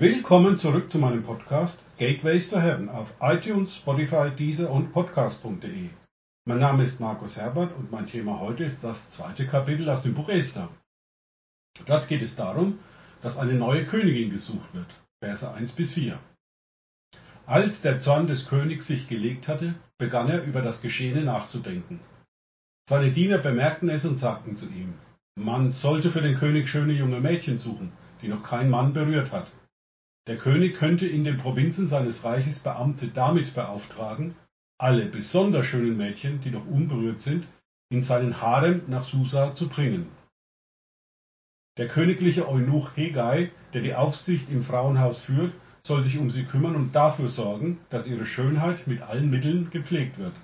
Willkommen zurück zu meinem Podcast Gateways to Heaven auf iTunes, Spotify, Deezer und Podcast.de. Mein Name ist Markus Herbert und mein Thema heute ist das zweite Kapitel aus dem Buch Esther. Dort geht es darum, dass eine neue Königin gesucht wird. Verse 1 bis 4. Als der Zorn des Königs sich gelegt hatte, begann er über das Geschehene nachzudenken. Seine Diener bemerkten es und sagten zu ihm, man sollte für den König schöne junge Mädchen suchen, die noch kein Mann berührt hat. Der König könnte in den Provinzen seines Reiches Beamte damit beauftragen, alle besonders schönen Mädchen, die noch unberührt sind, in seinen Harem nach Susa zu bringen. Der königliche Eunuch Hegai, der die Aufsicht im Frauenhaus führt, soll sich um sie kümmern und dafür sorgen, dass ihre Schönheit mit allen Mitteln gepflegt wird.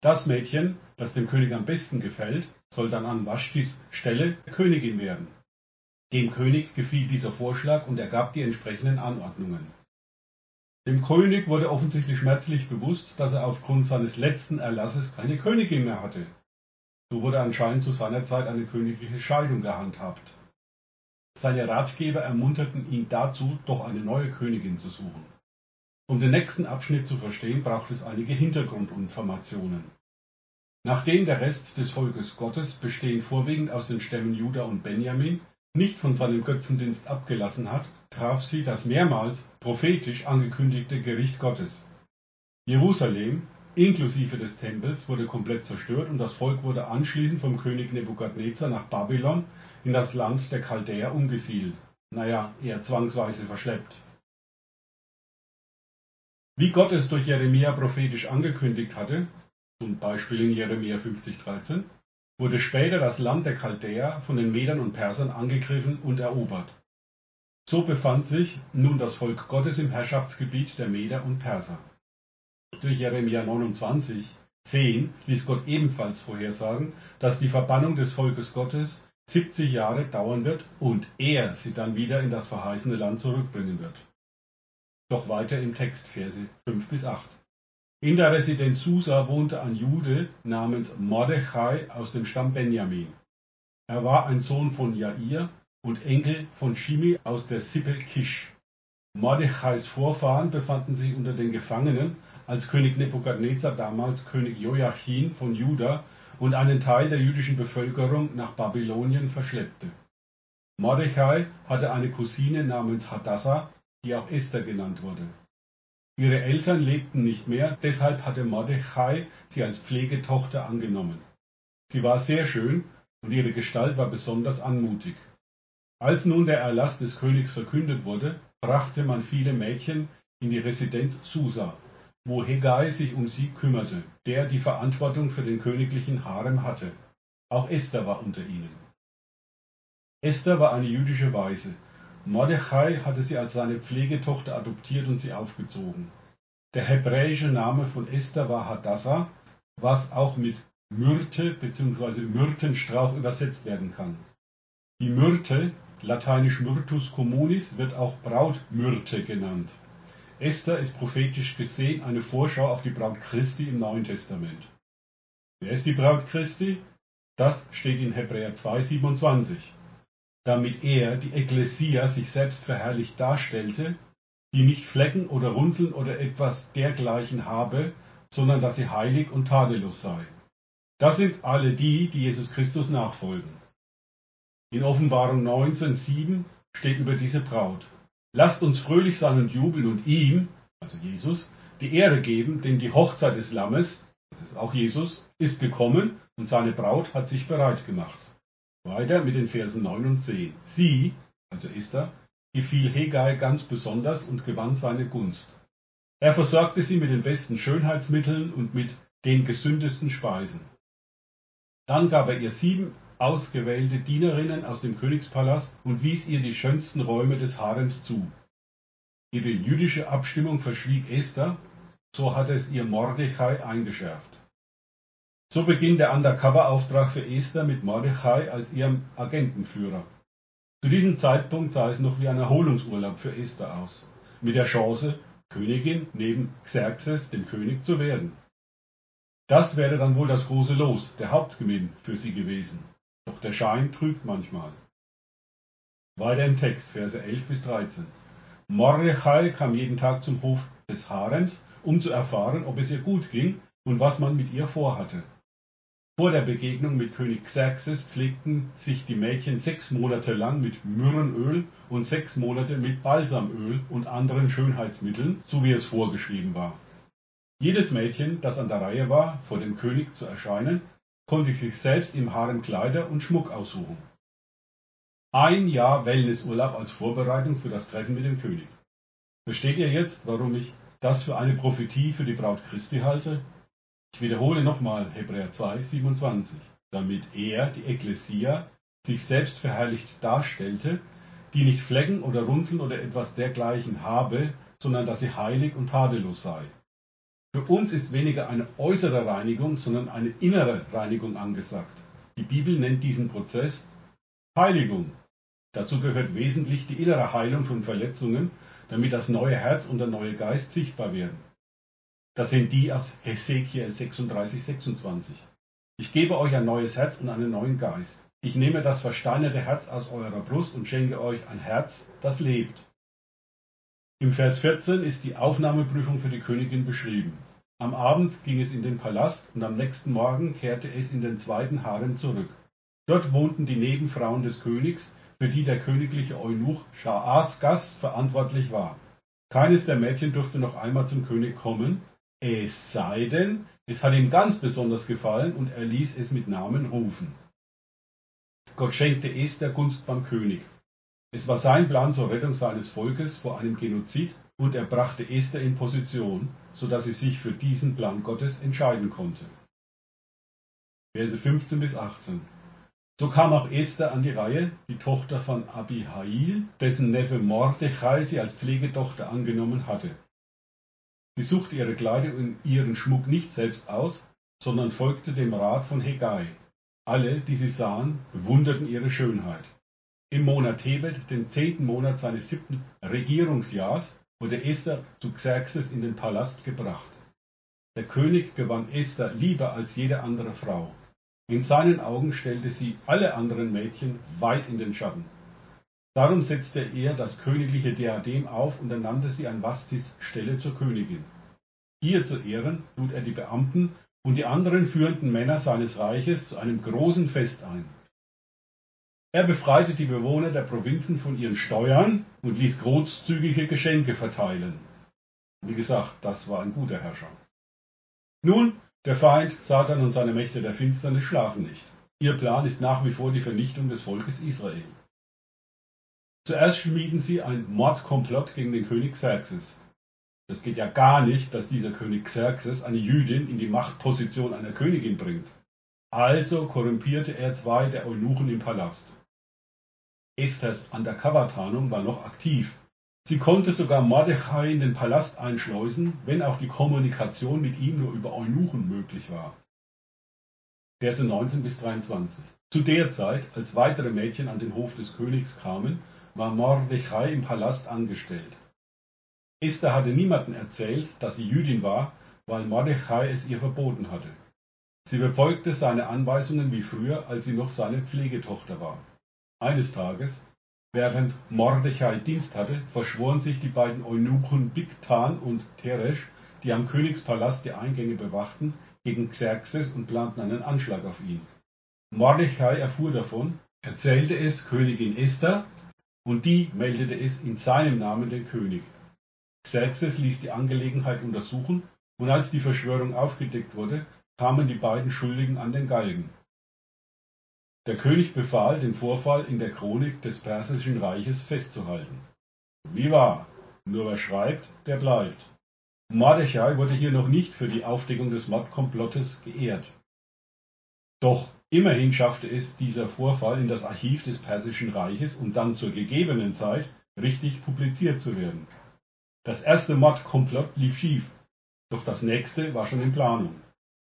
Das Mädchen, das dem König am besten gefällt, soll dann an Waschtis Stelle Königin werden. Dem König gefiel dieser Vorschlag und er gab die entsprechenden Anordnungen. Dem König wurde offensichtlich schmerzlich bewusst, dass er aufgrund seines letzten Erlasses keine Königin mehr hatte. So wurde anscheinend zu seiner Zeit eine königliche Scheidung gehandhabt. Seine Ratgeber ermunterten ihn dazu, doch eine neue Königin zu suchen. Um den nächsten Abschnitt zu verstehen, braucht es einige Hintergrundinformationen. Nachdem der Rest des Volkes Gottes, bestehend vorwiegend aus den Stämmen Juda und Benjamin, nicht von seinem Götzendienst abgelassen hat, traf sie das mehrmals prophetisch angekündigte Gericht Gottes. Jerusalem, inklusive des Tempels, wurde komplett zerstört und das Volk wurde anschließend vom König Nebukadnezar nach Babylon in das Land der Chaldäer umgesiedelt. Naja, eher zwangsweise verschleppt. Wie Gott es durch Jeremia prophetisch angekündigt hatte, zum Beispiel in Jeremia 50,13, wurde später das Land der Chaldäer von den Medern und Persern angegriffen und erobert. So befand sich nun das Volk Gottes im Herrschaftsgebiet der Meder und Perser. Durch Jeremia 29, 10 ließ Gott ebenfalls vorhersagen, dass die Verbannung des Volkes Gottes 70 Jahre dauern wird und er sie dann wieder in das verheißene Land zurückbringen wird. Doch weiter im Text, Verse 5 bis 8. In der Residenz Susa wohnte ein Jude namens Mordechai aus dem Stamm Benjamin. Er war ein Sohn von Jair und Enkel von Shimi aus der Sippe Kisch. Mordechais Vorfahren befanden sich unter den Gefangenen, als König Nebukadnezar damals König Joachim von Juda und einen Teil der jüdischen Bevölkerung nach Babylonien verschleppte. Mordechai hatte eine Cousine namens Hadassah, die auch Esther genannt wurde. Ihre Eltern lebten nicht mehr, deshalb hatte Mordechai sie als Pflegetochter angenommen. Sie war sehr schön und ihre Gestalt war besonders anmutig. Als nun der Erlass des Königs verkündet wurde, brachte man viele Mädchen in die Residenz Susa, wo Hegai sich um sie kümmerte, der die Verantwortung für den königlichen Harem hatte. Auch Esther war unter ihnen. Esther war eine jüdische Weise, Mordechai hatte sie als seine Pflegetochter adoptiert und sie aufgezogen. Der hebräische Name von Esther war Hadassah, was auch mit Myrte bzw. Myrtenstrauch übersetzt werden kann. Die Myrte, lateinisch Myrtus communis, wird auch Brautmyrte genannt. Esther ist prophetisch gesehen eine Vorschau auf die Braut Christi im Neuen Testament. Wer ist die Braut Christi? Das steht in Hebräer 2,27 damit er, die Ekklesia, sich selbst verherrlicht darstellte, die nicht Flecken oder Runzeln oder etwas dergleichen habe, sondern dass sie heilig und tadellos sei. Das sind alle die, die Jesus Christus nachfolgen. In Offenbarung 19,7 steht über diese Braut. Lasst uns fröhlich sein und jubeln und ihm, also Jesus, die Ehre geben, denn die Hochzeit des Lammes, das ist auch Jesus, ist gekommen und seine Braut hat sich bereit gemacht. Weiter mit den Versen 9 und 10. Sie, also Esther, gefiel Hegai ganz besonders und gewann seine Gunst. Er versorgte sie mit den besten Schönheitsmitteln und mit den gesündesten Speisen. Dann gab er ihr sieben ausgewählte Dienerinnen aus dem Königspalast und wies ihr die schönsten Räume des Harems zu. Ihre jüdische Abstimmung verschwieg Esther, so hatte es ihr Mordechai eingeschärft. So beginnt der Undercover-Auftrag für Esther mit Mordechai als ihrem Agentenführer. Zu diesem Zeitpunkt sah es noch wie ein Erholungsurlaub für Esther aus, mit der Chance, Königin neben Xerxes, dem König, zu werden. Das wäre dann wohl das große Los, der Hauptgewinn für sie gewesen. Doch der Schein trügt manchmal. Weiter im Text, Verse 11 bis 13. Mordechai kam jeden Tag zum Hof des Harems, um zu erfahren, ob es ihr gut ging und was man mit ihr vorhatte. Vor der Begegnung mit König Xerxes pflegten sich die Mädchen sechs Monate lang mit Myrrenöl und sechs Monate mit Balsamöl und anderen Schönheitsmitteln, so wie es vorgeschrieben war. Jedes Mädchen, das an der Reihe war, vor dem König zu erscheinen, konnte sich selbst im Harem Kleider und Schmuck aussuchen. Ein Jahr Wellnessurlaub als Vorbereitung für das Treffen mit dem König. Versteht ihr jetzt, warum ich das für eine Prophetie für die Braut Christi halte? Ich wiederhole nochmal Hebräer 2, 27, damit er, die Ekklesia, sich selbst verherrlicht darstellte, die nicht Flecken oder Runzeln oder etwas dergleichen habe, sondern dass sie heilig und tadellos sei. Für uns ist weniger eine äußere Reinigung, sondern eine innere Reinigung angesagt. Die Bibel nennt diesen Prozess Heiligung. Dazu gehört wesentlich die innere Heilung von Verletzungen, damit das neue Herz und der neue Geist sichtbar werden. Das sind die aus Hesekiel 36, 26. Ich gebe euch ein neues Herz und einen neuen Geist. Ich nehme das versteinerte Herz aus eurer Brust und schenke euch ein Herz, das lebt. Im Vers 14 ist die Aufnahmeprüfung für die Königin beschrieben. Am Abend ging es in den Palast und am nächsten Morgen kehrte es in den zweiten Harem zurück. Dort wohnten die Nebenfrauen des Königs, für die der königliche Eunuch Schaasgas verantwortlich war. Keines der Mädchen durfte noch einmal zum König kommen, es sei denn, es hat ihm ganz besonders gefallen und er ließ es mit Namen rufen. Gott schenkte Esther Gunst beim König. Es war sein Plan zur Rettung seines Volkes vor einem Genozid und er brachte Esther in Position, so dass sie sich für diesen Plan Gottes entscheiden konnte. Verse 15 bis 18. So kam auch Esther an die Reihe, die Tochter von Abihail, dessen Neffe Mordechai sie als Pflegetochter angenommen hatte. Sie suchte ihre Kleider und ihren Schmuck nicht selbst aus, sondern folgte dem Rat von Hegai. Alle, die sie sahen, bewunderten ihre Schönheit. Im Monat Tebet, dem zehnten Monat seines siebten Regierungsjahrs, wurde Esther zu Xerxes in den Palast gebracht. Der König gewann Esther lieber als jede andere Frau. In seinen Augen stellte sie alle anderen Mädchen weit in den Schatten. Darum setzte er das königliche Diadem auf und ernannte sie an Vastis Stelle zur Königin. Ihr zu Ehren lud er die Beamten und die anderen führenden Männer seines Reiches zu einem großen Fest ein. Er befreite die Bewohner der Provinzen von ihren Steuern und ließ großzügige Geschenke verteilen. Wie gesagt, das war ein guter Herrscher. Nun, der Feind, Satan und seine Mächte der Finsternis schlafen nicht. Ihr Plan ist nach wie vor die Vernichtung des Volkes Israel. Zuerst schmieden sie ein Mordkomplott gegen den König Xerxes. Das geht ja gar nicht, dass dieser König Xerxes eine Jüdin in die Machtposition einer Königin bringt. Also korrumpierte er zwei der Eunuchen im Palast. Esthers Undercover-Tarnung war noch aktiv. Sie konnte sogar Mordechai in den Palast einschleusen, wenn auch die Kommunikation mit ihm nur über Eunuchen möglich war. Verse 19 bis 23. Zu der Zeit, als weitere Mädchen an den Hof des Königs kamen, war Mordechai im Palast angestellt. Esther hatte niemanden erzählt, dass sie Jüdin war, weil Mordechai es ihr verboten hatte. Sie befolgte seine Anweisungen wie früher, als sie noch seine Pflegetochter war. Eines Tages, während Mordechai Dienst hatte, verschworen sich die beiden Eunuchen Bigtan und Teresh, die am Königspalast die Eingänge bewachten, gegen Xerxes und planten einen Anschlag auf ihn. Mordechai erfuhr davon, erzählte es Königin Esther und die meldete es in seinem Namen dem König. Xerxes ließ die Angelegenheit untersuchen, und als die Verschwörung aufgedeckt wurde, kamen die beiden Schuldigen an den Galgen. Der König befahl, den Vorfall in der Chronik des Persischen Reiches festzuhalten. Wie wahr, nur wer schreibt, der bleibt. Mordechai wurde hier noch nicht für die Aufdeckung des Mordkomplottes geehrt. Doch Immerhin schaffte es dieser Vorfall in das Archiv des Persischen Reiches und dann zur gegebenen Zeit richtig publiziert zu werden. Das erste Mordkomplott lief schief, doch das nächste war schon in Planung.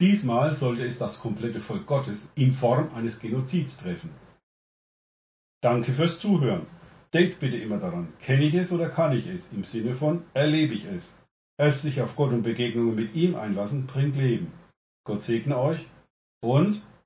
Diesmal sollte es das komplette Volk Gottes in Form eines Genozids treffen. Danke fürs Zuhören. Denkt bitte immer daran, kenne ich es oder kann ich es? Im Sinne von erlebe ich es. Erst sich auf Gott und Begegnungen mit ihm einlassen, bringt Leben. Gott segne euch und